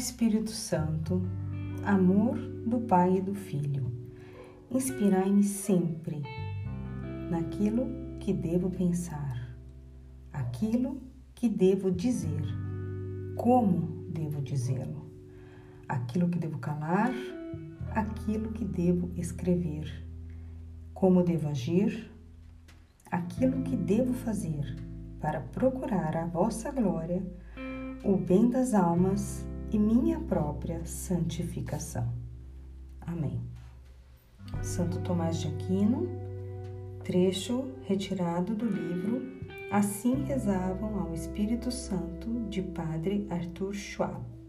Espírito Santo, amor do Pai e do Filho, inspirai-me sempre naquilo que devo pensar, aquilo que devo dizer, como devo dizê-lo, aquilo que devo calar, aquilo que devo escrever, como devo agir, aquilo que devo fazer para procurar a vossa glória, o bem das almas e minha própria santificação. Amém. Santo Tomás de Aquino, trecho retirado do livro Assim rezavam ao Espírito Santo de Padre Arthur Schwab.